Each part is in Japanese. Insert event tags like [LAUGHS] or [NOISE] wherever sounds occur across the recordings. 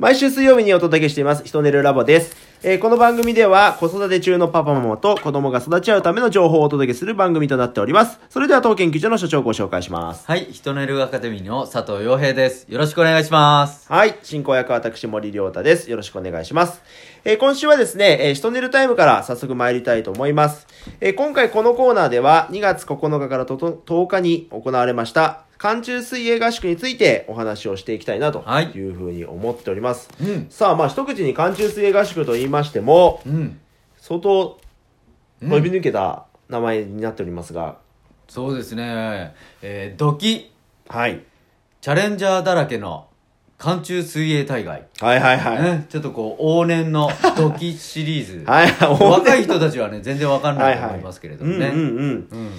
毎週水曜日にお届けしています、ひとねるラボです。えーこの番組では、子育て中のパパママと子供が育ち合うための情報をお届けする番組となっております。それでは当研究所の所長をご紹介します。はい、ヒトネルアカデミーの佐藤洋平です。よろしくお願いします。はい。進行役は私、森良太です。よろしくお願いします。えー今週はですね、えー、ひとねるタイムから早速参りたいと思います。えー今回このコーナーでは、2月9日からとと10日に行われました、寒中水泳合宿についてお話をしていきたいなとはいいうふうに思っております。うん。さあ、まあ、一口に寒中水泳合宿と言いましても、うん。相当飛び抜けた名前になっておりますが、そうですね。えー、ドキ、はい。チャレンジャーだらけの寒中水泳大会。はいはいはい。ね、ちょっとこう、往年のドキシリーズ。[LAUGHS] はい、若い人たちはね、全然わかんないと思いますけれどもね。うんうんうん。うん。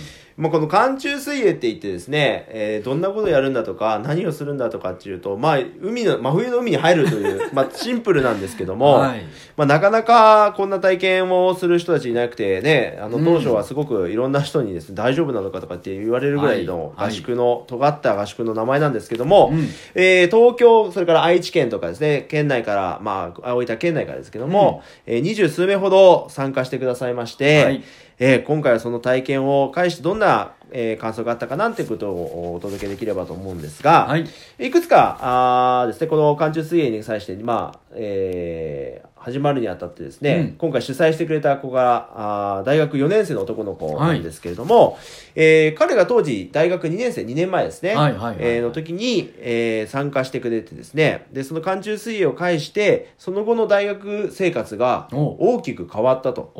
まあ、この寒中水泳って言ってですね、えーどんなことやるんだとか、何をするんだとかっていうと、まあ、海の、真冬の海に入るという、[LAUGHS] まあ、シンプルなんですけども、はい。まあ、なかなかこんな体験をする人たちいなくてね、あの、うん。当初はすごくいろんな人にですね、大丈夫なのかとかって言われるぐらいのはい。合宿の、尖った合宿の名前なんですけども、うん。えー東京、それから愛知県とかですね、県内から、まあ、大分県内からですけども、えー二十数名ほど参加してくださいまして、はいえー今回はその体験を介してどんな、えー感想があったかなっていうことをお届けできればと思うんですが、はい。いくつか、あーですね、この寒中水泳に際して、まあ、えー始まるにあたってですね、うん。今回主催してくれた子が、あー大学4年生の男の子なんですけれども、えー彼が当時大学2年生、2年前ですね、はいはいはいはい。えーの時に、えー参加してくれてですね、で、その寒中水泳を介して、その後の大学生活がお大きく変わったと。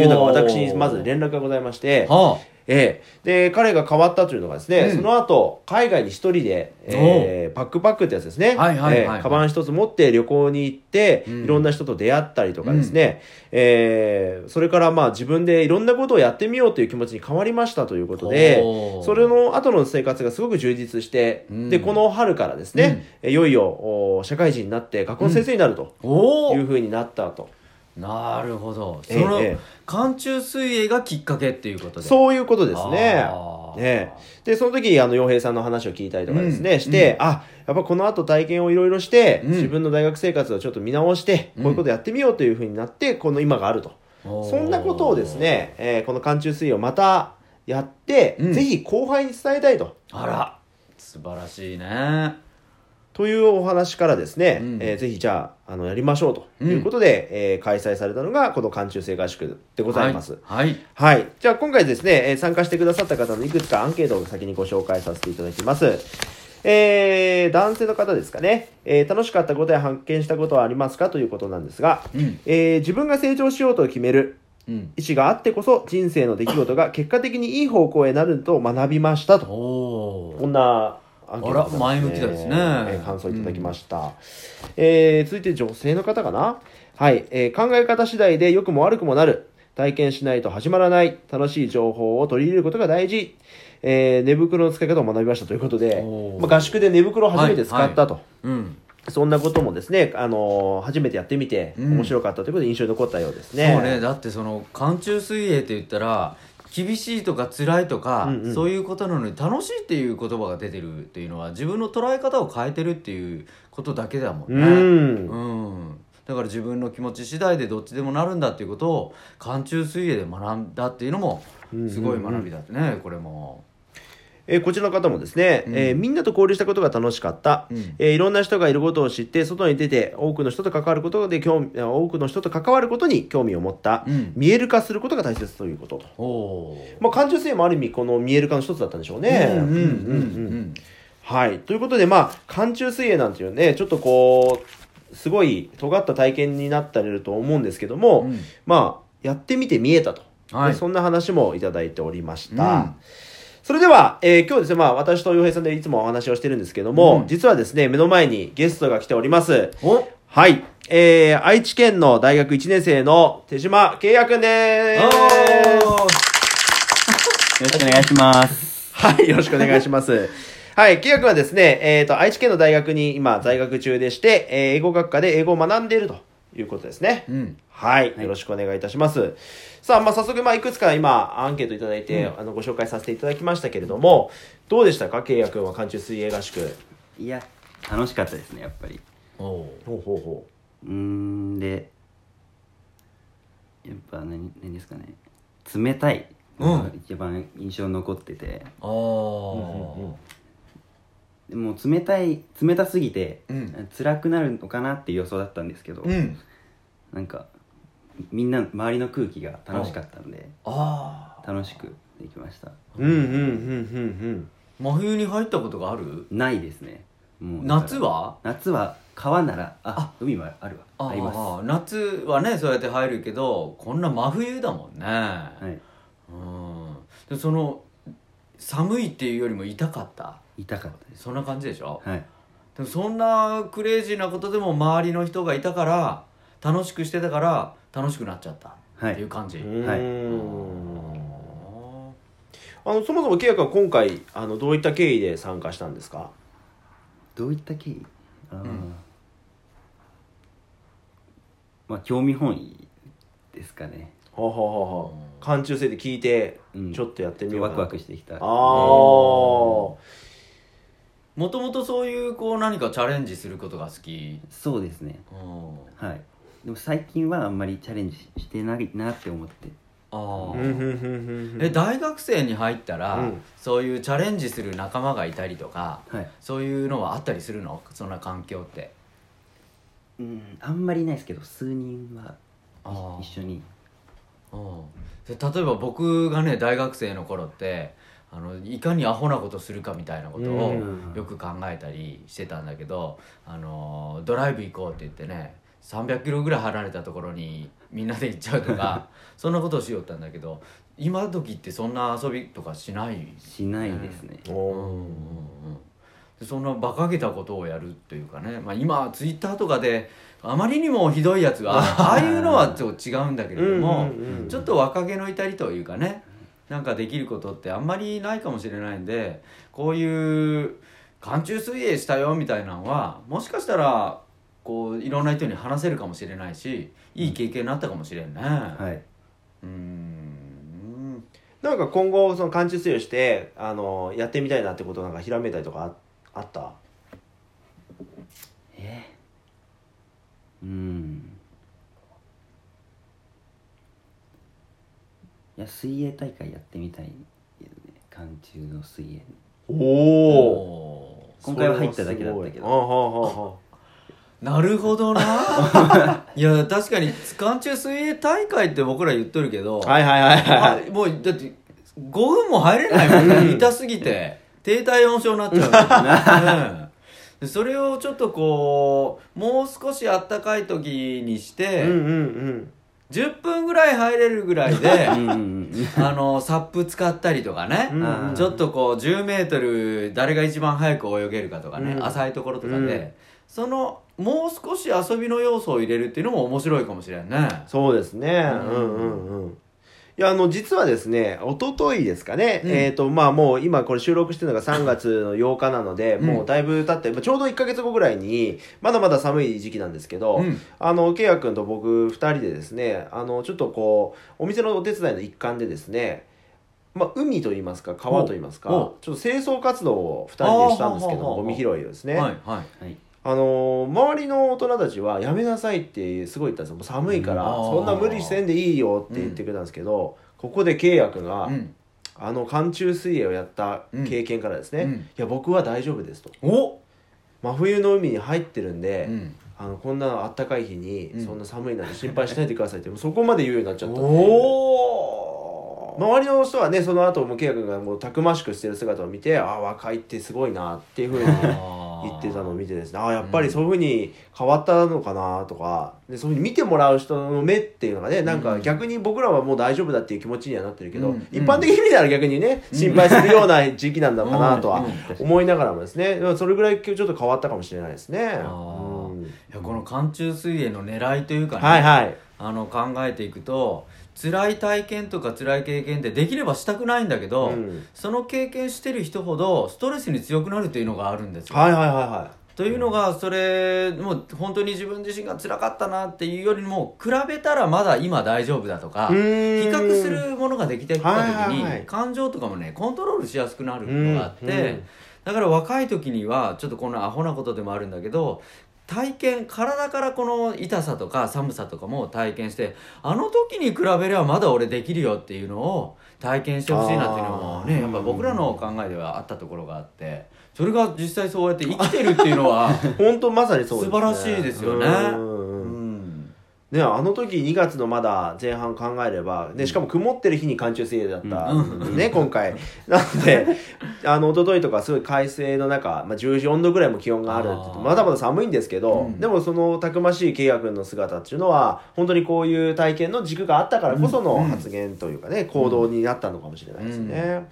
いうのが私にまず連絡がございまして、はええ。で、彼が変わったというのがですね、うん。その後、海外に一人で、えーパックパックってやつですね。はいはいはいはい。えーカバン一つ持って旅行に行って、うん。いろんな人と出会ったりとかですね、えーそれからまあ自分でいろんなことをやってみようという気持ちに変わりましたということでそれの後の生活がすごく充実して、うん。で、この春からですね、いよいよお社会人になって学校の先生になると。いうふうになったと。なるほど。そええの、ええ寒中水泳がきっかけっていうことで。そういうことですねねで、その時、あの、洋平さんの話を聞いたりとかですね、うんして、あ、やっぱこの後体験をいろいろして、うん自分の大学生活をちょっと見直して、うんこういうことやってみようというふうになって、この今があると。そんなことをですね、えーこの寒中水泳をまたやって、うんぜひ後輩に伝えたいと。あら、素晴らしいね。というお話からですね、うんえーぜひじゃあ、あの、やりましょうということで、えー開催されたのが、この寒中水合宿でございます。はい。はい。じゃあ今回ですね、えー参加してくださった方のいくつかアンケートを先にご紹介させていただきます。えー、男性の方ですかね、えー楽しかったことや発見したことはありますかということなんですが、うん。えー自分が成長しようと決めるうん。意思があってこそ人生の出来事が結果的にいい方向へなると学びましたと。こんなアンケートがあら前向きですねえー感想いただきました。えー続いて女性の方かな？はい、えー考え方次第で良くも悪くもなる。体験しないと始まらない。楽しい情報を取り入れることが大事。えー寝袋の使い方を学びましたということでまあ、合宿で寝袋を初めて使ったと。うん。そんなこともですね、あのー初めてやってみてうん面白かったということで印象に残ったようですね。そうね。だってその、寒中水泳って言ったら、厳しいとか辛いとか、うんうんそういうことなのに楽しいっていう言葉が出てるっていうのは自分の捉え方を変えてるっていうことだけだもんね。うん。うん、だから自分の気持ち次第でどっちでもなるんだっていうことを寒中水泳で学んだっていうのもすごい学びだってね、これも。えーこちらの方もですね、うん。えーみんなと交流したことが楽しかった、うん。えーいろんな人がいることを知って外に出て多くの人と関わることで興味多くの人と関わることに興味を持った、うん。見える化することが大切ということ。と、まあ、感受性もある意味この見える化の一つだったんでしょうね。うんうんうんうん。うんはい。ということで、まあ、寒中水泳なんていうね、ちょっとこう、すごい尖った体験になったりると思うんですけども、うん。まあ、やってみて見えたと。はい。でそんな話もいただいておりました。うんそれでは、えー今日ですね、まあ、私と洋平さんでいつもお話をしてるんですけども、うん実はですね、目の前にゲストが来ております。お？はい。えー、愛知県の大学1年生の手島圭也くんでーす。よろしくお願いします。はい、よろしくお願いします。[LAUGHS] はい、ケイヤ君はですね、えっ、と、愛知県の大学に今在学中でして、えー英語学科で英語を学んでいるということですね。うんはい、よろしくお願いいたします。さあ、まあ、早速、まあ、いくつか今、アンケートいただいて、うん。あの、ご紹介させていただきましたけれども、どうでしたか、ケイヤ君は寒中水泳合宿。いや、楽しかったですね、やっぱり。おおほうほうほう。ーんでやっぱ何何ですかね。冷たい。のが一番印象に残ってて、ああでも冷たい冷たすぎて、うん。辛くなるのかなっていう予想だったんですけど、うん。なんかみんな周りの空気が楽しかったんでああ楽しくできました。ううんうんうんうん。真冬に入ったことがある？ないですね。もう夏は？夏は川ならあ海はあるわ。あります。あ夏はねそうやって入るけどこんな真冬だもんね、はい。うん。でその寒いっていうよりも痛かった？痛かったそんな感じでしょ、はい。でもそんなクレイジーなことでも周りの人がいたから楽しくしてたから楽しくなっちゃったはい。っていう感じ、うん。はい。うんあのそもそもケイヤ君は今回あのどういった経緯で参加したんですか？どういった経緯？あー、ん。まあ興味本位ですかね。はあはあは。あはあ寒中生で聞いてうん。ちょっとやってみようかな。ワクワクしてきた。ああもともとそういうこう何かチャレンジすることが好き。そうですね。うん。はいでも最近はあんまりチャレンジしてないなって思って。あー。うんうんうんうんうん。え大学生に入ったら、うん。そういうチャレンジする仲間がいたりとかはい。そういうのはあったりするの？そんな環境って。うんあんまりないですけど数人は一緒に。うんで例えば僕がね大学生の頃ってあのいかにアホなことするかみたいなことをうん。よく考えたりしてたんだけど、あのドライブ行こうって言ってね300キロぐらい離れたところにみんなで行っちゃうとか [LAUGHS] そんなことをしよったんだけど今時ってそんな遊びとかしない？しないですね、うん。うんうんでそんな馬鹿げたことをやるというかね、まあ、今ツイッターとかであまりにもひどいやつが [LAUGHS] ああいうのはちょっと違うんだけれども、うん。ちょっと若気の至りというかねなんかできることってあんまりないかもしれないんでこういう寒中水泳したよみたいなのはもしかしたらこういろんな人に話せるかもしれないしいい経験になったかもしれんね。はい、うーん。なんか今後その寒中水泳してあのやってみたいなってことなんかひらめいたりとかああった？え？ーうん。いや水泳大会やってみたいけどね。寒中の水泳。おお今回は入っただけだったけど。あはあはあはあなるほどな。[LAUGHS] いや確かに寒中水泳大会って僕ら言っとるけど、はいはいはいはいあもうだって5分も入れないもんね。痛すぎて。低体温症になっちゃう、[LAUGHS] ねでそれをちょっとこうもう少しあったかい時にして、うんうんうん。10分ぐらい入れるぐらいで [LAUGHS] うんうんうんあのサップ使ったりとかね、うんうんちょっとこう10メートル誰が一番早く泳げるかとかね、うん。浅いところとかで、うんそのもう少し遊びの要素を入れるっていうのも面白いかもしれんね。そうですね。ううんんうんうん。いや、あの、実はですね、一昨日ですかね、うん。えっ、と、まあもう今これ収録してるのが3月の8日なので、うん。もうだいぶ経って、まあちょうど1ヶ月後ぐらいに、まだまだ寒い時期なんですけど、うん。あの、ケイヤ君と僕2人でですね、あの、ちょっとこう、お店のお手伝いの一環でですね、まあ、海といいますか、川といいますか、ちょっと清掃活動を2人でしたんですけど、ゴミ拾いをですね。はいはい。はいあのー周りの大人たちはやめなさいってすごい言ったんですよ。もう寒いから、うん。そんな無理せんでいいよって言ってくれたんですけど、ここで契約が、うん。あの寒中水泳をやった経験からですね、うん。いや僕は大丈夫ですと。お！真冬の海に入ってるんで、うん。あのこんなあったかい日に、うん。そんな寒いなんて心配しないでくださいってそこまで言うようになっちゃった。んでお周りの人はねその後も契約がもうたくましくしてる姿を見てああ若いってすごいなっていうふうに言ってたのを見てですね。ああやっぱりそういうふうに変わったのかなとか。でそういうふうに見てもらう人の目っていうのがねなんか逆に僕らはもう大丈夫だっていう気持ちにはなってるけど、うん。一般的に見たら逆にね心配するような時期なんだかなとはうん。思いながらもですね。それぐらいちょっと変わったかもしれないですね。うん。いやこの寒中水泳の狙いというかね、はいはい。あの考えていくと辛い体験とか辛い経験ってできればしたくないんだけど、うん。その経験してる人ほどストレスに強くなるというのがあるんですよ。はいはいはいはというのがそれもう本当に自分自身が辛かったなっていうよりも比べたらまだ今大丈夫だとか比較するものができてきた時に感情とかもねコントロールしやすくなるのがあって、だから若い時にはちょっとこんなアホなことでもあるんだけど体験体からこの痛さとか寒さとかも体験してあの時に比べればまだ俺できるよっていうのを体験してほしいなっていうのもねやっぱ僕らの考えではあったところがあってそれが実際そうやって生きてるっていうのは [LAUGHS] 本当まさにそうです、ね、素晴らしいですよねね、あの時2月のまだ前半考えれば、で、しかも曇ってる日に寒中水泳だったのでね、今回。なので、あの、一昨日とかすごい快晴の中、まあ、14度ぐらいも気温があるってまだまだ寒いんですけど、うん。でもそのたくましいケイヤ君の姿っていうのは、本当にこういう体験の軸があったからこその発言というかね、行動になったのかもしれないですね。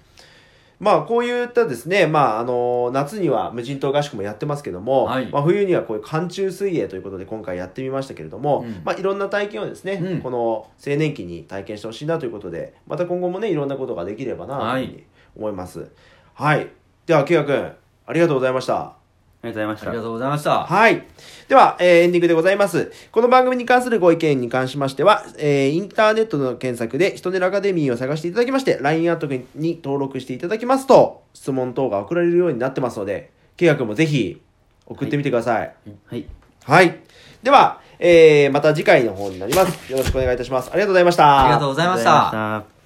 まあこういったですね、まああの夏には無人島合宿もやってますけども、はいまあ冬にはこういう寒中水泳ということで今回やってみましたけれども、うんまあいろんな体験をですね、うんこの青年期に体験してほしいなということで、また今後もねいろんなことができればなというふうに思います。はい。では、ケイヤ君、ありがとうございました。ありがとうございましたありがとうございましたはい。では、えーエンディングでございます。この番組に関するご意見に関しましては、えーインターネットの検索で、ヒトネルアカデミーを探していただきまして、LINE アットに登録していただきますと、質問等が送られるようになってますので、ケイヤ君もぜひ送ってみてください。はいはい。では、えーまた次回の方になります。よろしくお願いいたします。ありがとうございましたありがとうございました